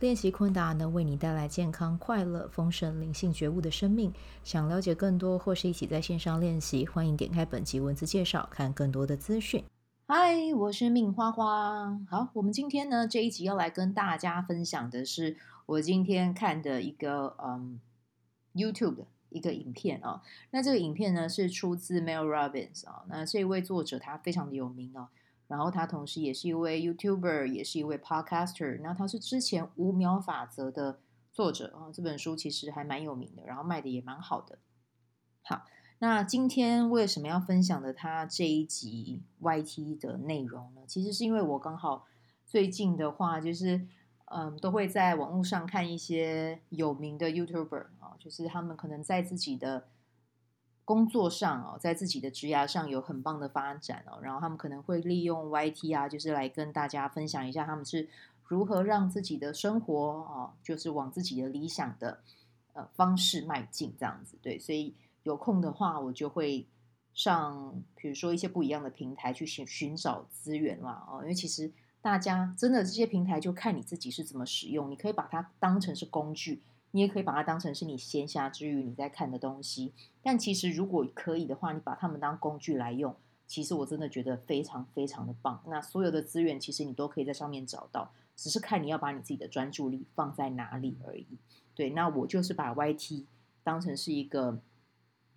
练习昆达能为你带来健康、快乐、丰盛、灵性觉悟的生命。想了解更多或是一起在线上练习，欢迎点开本集文字介绍，看更多的资讯。嗨，我是命花花。好，我们今天呢这一集要来跟大家分享的是我今天看的一个嗯 YouTube 的一个影片啊。那这个影片呢是出自 Mel Robbins 啊。那这位作者他非常的有名哦。然后他同时也是一位 YouTuber，也是一位 Podcaster。那他是之前五秒法则的作者啊，这本书其实还蛮有名的，然后卖的也蛮好的。好，那今天为什么要分享的他这一集 YT 的内容呢？其实是因为我刚好最近的话，就是嗯，都会在网络上看一些有名的 YouTuber 啊，就是他们可能在自己的。工作上哦，在自己的职涯上有很棒的发展哦，然后他们可能会利用 YT 啊，就是来跟大家分享一下他们是如何让自己的生活哦，就是往自己的理想的呃方式迈进这样子。对，所以有空的话，我就会上，比如说一些不一样的平台去寻寻找资源嘛哦，因为其实大家真的这些平台就看你自己是怎么使用，你可以把它当成是工具。你也可以把它当成是你闲暇之余你在看的东西，但其实如果可以的话，你把它们当工具来用，其实我真的觉得非常非常的棒。那所有的资源其实你都可以在上面找到，只是看你要把你自己的专注力放在哪里而已。对，那我就是把 YT 当成是一个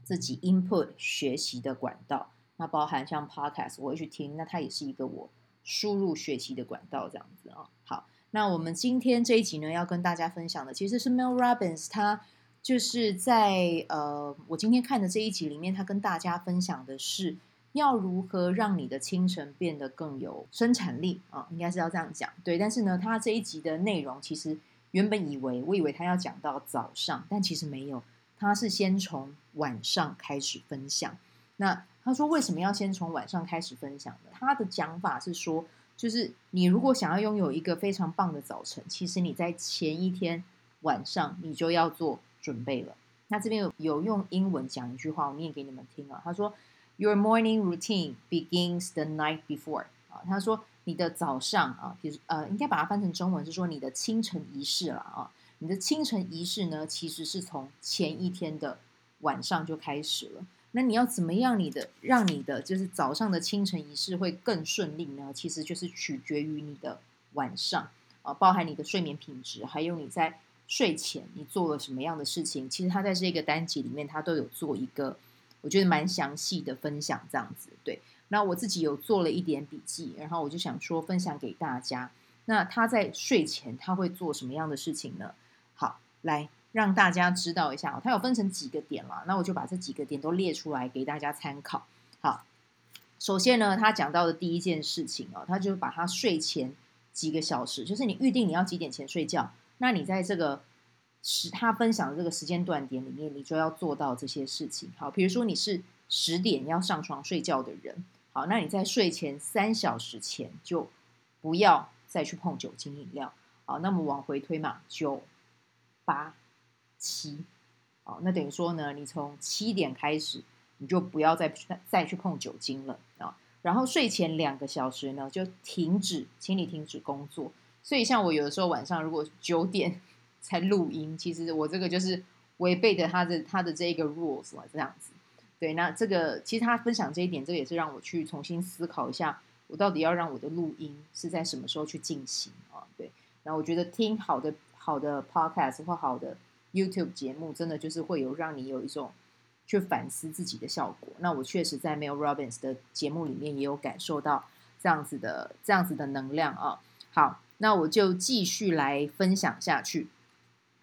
自己 input 学习的管道，那包含像 Podcast 我会去听，那它也是一个我输入学习的管道，这样子啊。好。那我们今天这一集呢，要跟大家分享的其实是 Mel Robbins，他就是在呃，我今天看的这一集里面，他跟大家分享的是要如何让你的清晨变得更有生产力啊，应该是要这样讲，对。但是呢，他这一集的内容其实原本以为我以为他要讲到早上，但其实没有，他是先从晚上开始分享。那他说为什么要先从晚上开始分享呢？他的讲法是说。就是你如果想要拥有一个非常棒的早晨，其实你在前一天晚上你就要做准备了。那这边有有用英文讲一句话，我念给你们听啊。他说：“Your morning routine begins the night before。”啊，他说你的早上啊，其实呃，应该把它翻成中文是说你的清晨仪式了啊。你的清晨仪式呢，其实是从前一天的晚上就开始了。那你要怎么样？你的让你的就是早上的清晨仪式会更顺利呢？其实就是取决于你的晚上啊，包含你的睡眠品质，还有你在睡前你做了什么样的事情。其实他在这个单集里面，他都有做一个我觉得蛮详细的分享，这样子。对，那我自己有做了一点笔记，然后我就想说分享给大家。那他在睡前他会做什么样的事情呢？好，来。让大家知道一下，它有分成几个点了，那我就把这几个点都列出来给大家参考。好，首先呢，他讲到的第一件事情哦，他就把他睡前几个小时，就是你预定你要几点前睡觉，那你在这个时他分享的这个时间段点里面，你就要做到这些事情。好，比如说你是十点要上床睡觉的人，好，那你在睡前三小时前就不要再去碰酒精饮料。好，那么往回推嘛，九八。七，哦，那等于说呢，你从七点开始，你就不要再再去碰酒精了啊。然后睡前两个小时呢，就停止，请你停止工作。所以像我有的时候晚上如果九点 才录音，其实我这个就是违背的他的他的这个 rules 嘛，这样子。对，那这个其实他分享这一点，这个也是让我去重新思考一下，我到底要让我的录音是在什么时候去进行啊？对，然后我觉得听好的好的 podcast 或好的。YouTube 节目真的就是会有让你有一种去反思自己的效果。那我确实在 Mel Robbins 的节目里面也有感受到这样子的这样子的能量啊。好，那我就继续来分享下去。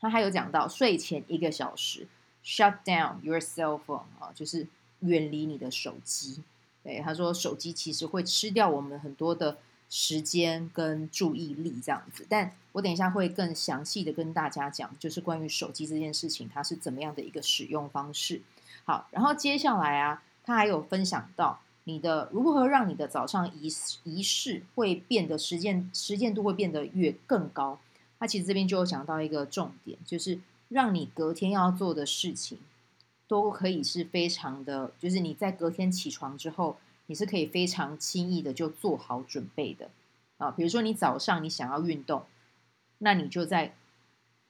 他还有讲到睡前一个小时，shut down your cell phone 啊，就是远离你的手机。对，他说手机其实会吃掉我们很多的。时间跟注意力这样子，但我等一下会更详细的跟大家讲，就是关于手机这件事情，它是怎么样的一个使用方式。好，然后接下来啊，他还有分享到你的如何让你的早上仪仪式会变得实践实践度会变得越更高。他其实这边就有讲到一个重点，就是让你隔天要做的事情都可以是非常的，就是你在隔天起床之后，你是可以非常轻易的就做好准备的啊。比如说你早上你想要运动，那你就在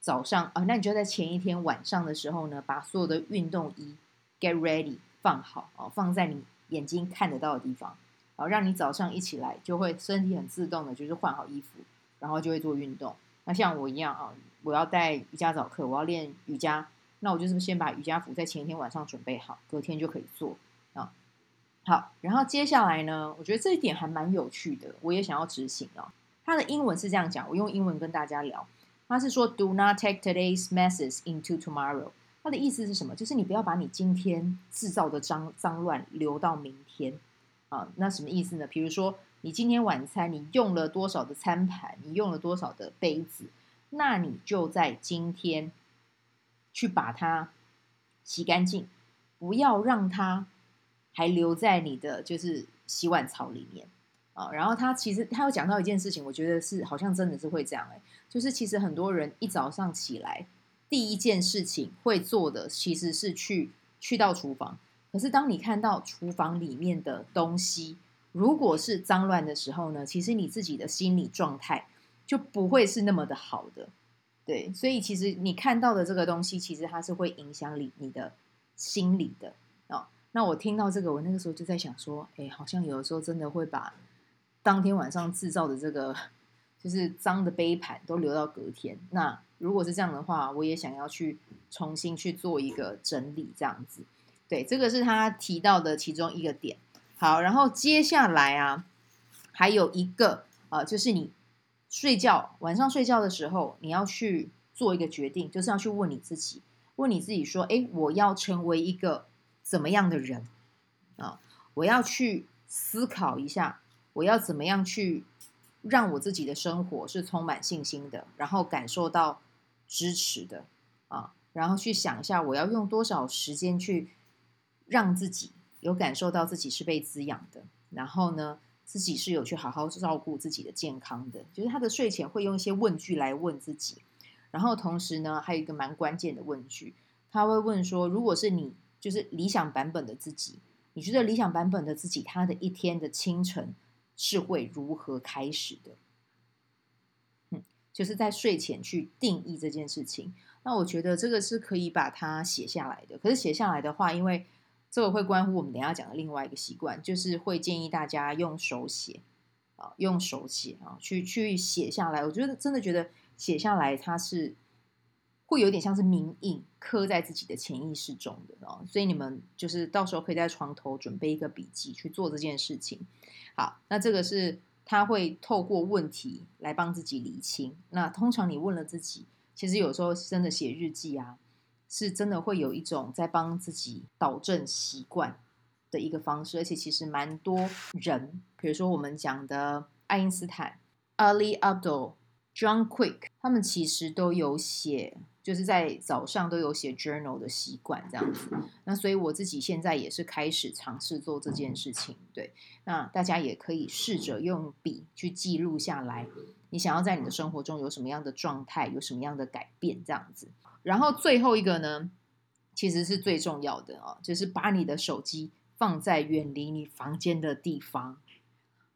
早上啊，那你就在前一天晚上的时候呢，把所有的运动衣 get ready 放好啊，放在你眼睛看得到的地方，啊，让你早上一起来就会身体很自动的，就是换好衣服，然后就会做运动。那像我一样啊，我要带瑜伽早课，我要练瑜伽，那我就是先把瑜伽服在前一天晚上准备好，隔天就可以做啊。好，然后接下来呢，我觉得这一点还蛮有趣的，我也想要执行哦。它的英文是这样讲，我用英文跟大家聊，它是说 “Do not take today's messes into tomorrow”。它的意思是什么？就是你不要把你今天制造的脏脏乱留到明天啊。那什么意思呢？比如说。你今天晚餐你用了多少的餐盘？你用了多少的杯子？那你就在今天去把它洗干净，不要让它还留在你的就是洗碗槽里面啊。然后他其实他有讲到一件事情，我觉得是好像真的是会这样哎，就是其实很多人一早上起来第一件事情会做的其实是去去到厨房，可是当你看到厨房里面的东西。如果是脏乱的时候呢，其实你自己的心理状态就不会是那么的好的，对，所以其实你看到的这个东西，其实它是会影响你你的心理的。那我听到这个，我那个时候就在想说，哎，好像有的时候真的会把当天晚上制造的这个就是脏的杯盘都留到隔天。那如果是这样的话，我也想要去重新去做一个整理，这样子。对，这个是他提到的其中一个点。好，然后接下来啊，还有一个呃，就是你睡觉晚上睡觉的时候，你要去做一个决定，就是要去问你自己，问你自己说，哎，我要成为一个怎么样的人啊？我要去思考一下，我要怎么样去让我自己的生活是充满信心的，然后感受到支持的啊，然后去想一下，我要用多少时间去让自己。有感受到自己是被滋养的，然后呢，自己是有去好好照顾自己的健康的。就是他的睡前会用一些问句来问自己，然后同时呢，还有一个蛮关键的问句，他会问说：如果是你，就是理想版本的自己，你觉得理想版本的自己，他的一天的清晨是会如何开始的？嗯，就是在睡前去定义这件事情。那我觉得这个是可以把它写下来的。可是写下来的话，因为这个会关乎我们等下讲的另外一个习惯，就是会建议大家用手写啊，用手写啊，去去写下来。我觉得真的觉得写下来，它是会有点像是铭印，刻在自己的潜意识中的哦。所以你们就是到时候可以在床头准备一个笔记去做这件事情。好，那这个是他会透过问题来帮自己理清。那通常你问了自己，其实有时候真的写日记啊。是真的会有一种在帮自己导正习惯的一个方式，而且其实蛮多人，比如说我们讲的爱因斯坦、Ali Abdaal、John Quick，他们其实都有写，就是在早上都有写 journal 的习惯这样子。那所以我自己现在也是开始尝试做这件事情。对，那大家也可以试着用笔去记录下来，你想要在你的生活中有什么样的状态，有什么样的改变这样子。然后最后一个呢，其实是最重要的哦，就是把你的手机放在远离你房间的地方。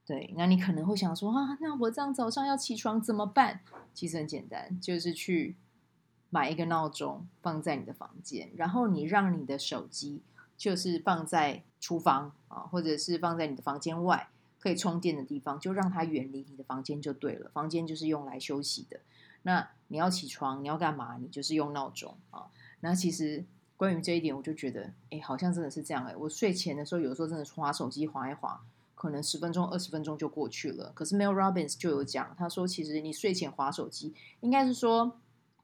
对，那你可能会想说啊，那我这样早上要起床怎么办？其实很简单，就是去买一个闹钟放在你的房间，然后你让你的手机就是放在厨房啊，或者是放在你的房间外可以充电的地方，就让它远离你的房间就对了。房间就是用来休息的。那你要起床，你要干嘛？你就是用闹钟啊。那其实关于这一点，我就觉得，哎，好像真的是这样哎。我睡前的时候，有时候真的滑手机滑一滑，可能十分钟、二十分钟就过去了。可是 Mel Robbins 就有讲，他说，其实你睡前滑手机，应该是说。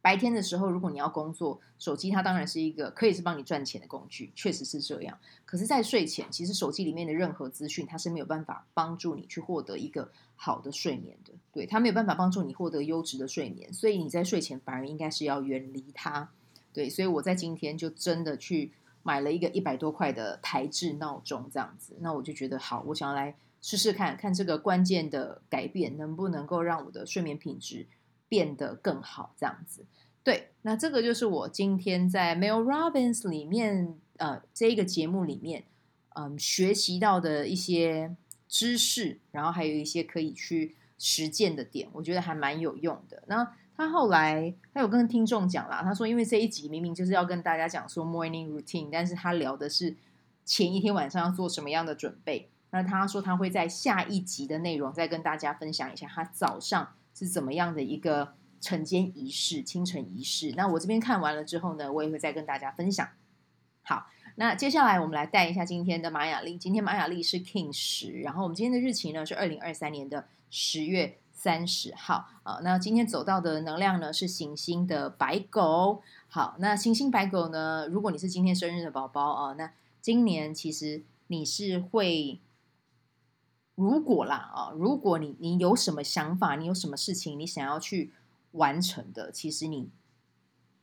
白天的时候，如果你要工作，手机它当然是一个可以是帮你赚钱的工具，确实是这样。可是，在睡前，其实手机里面的任何资讯，它是没有办法帮助你去获得一个好的睡眠的。对，它没有办法帮助你获得优质的睡眠，所以你在睡前反而应该是要远离它。对，所以我在今天就真的去买了一个一百多块的台制闹钟，这样子。那我就觉得好，我想要来试试看看这个关键的改变能不能够让我的睡眠品质变得更好，这样子。对，那这个就是我今天在 Mel Robbins 里面，呃，这一个节目里面，嗯、呃，学习到的一些知识，然后还有一些可以去实践的点，我觉得还蛮有用的。那他后来他有跟听众讲啦，他说，因为这一集明明就是要跟大家讲说 morning routine，但是他聊的是前一天晚上要做什么样的准备。那他说他会在下一集的内容再跟大家分享一下他早上是怎么样的一个。晨间仪式，清晨仪式。那我这边看完了之后呢，我也会再跟大家分享。好，那接下来我们来带一下今天的玛雅历。今天玛雅历是 King 十，然后我们今天的日期呢是二零二三年的十月三十号啊。那今天走到的能量呢是行星的白狗。好，那行星白狗呢，如果你是今天生日的宝宝啊，那今年其实你是会。如果啦啊，如果你你有什么想法，你有什么事情你想要去。完成的，其实你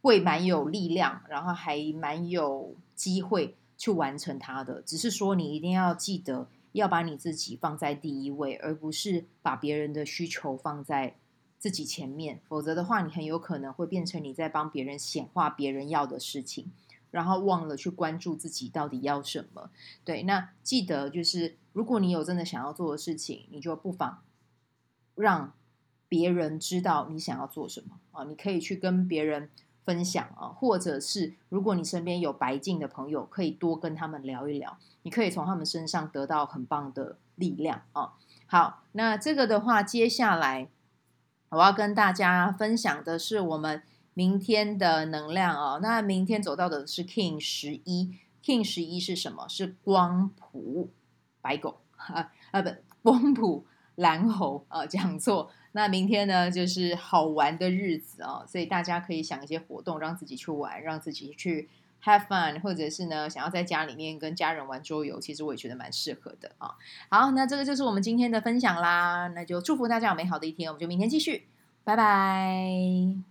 会蛮有力量，然后还蛮有机会去完成它的。只是说，你一定要记得要把你自己放在第一位，而不是把别人的需求放在自己前面。否则的话，你很有可能会变成你在帮别人显化别人要的事情，然后忘了去关注自己到底要什么。对，那记得就是，如果你有真的想要做的事情，你就不妨让。别人知道你想要做什么啊，你可以去跟别人分享啊，或者是如果你身边有白净的朋友，可以多跟他们聊一聊，你可以从他们身上得到很棒的力量啊。好，那这个的话，接下来我要跟大家分享的是我们明天的能量哦。那明天走到的是 King 十一，King 十一是什么？是光谱白狗啊啊，不，光谱蓝猴啊，讲错。那明天呢，就是好玩的日子哦，所以大家可以想一些活动，让自己去玩，让自己去 have fun，或者是呢，想要在家里面跟家人玩桌游，其实我也觉得蛮适合的啊。好，那这个就是我们今天的分享啦，那就祝福大家有美好的一天，我们就明天继续，拜拜。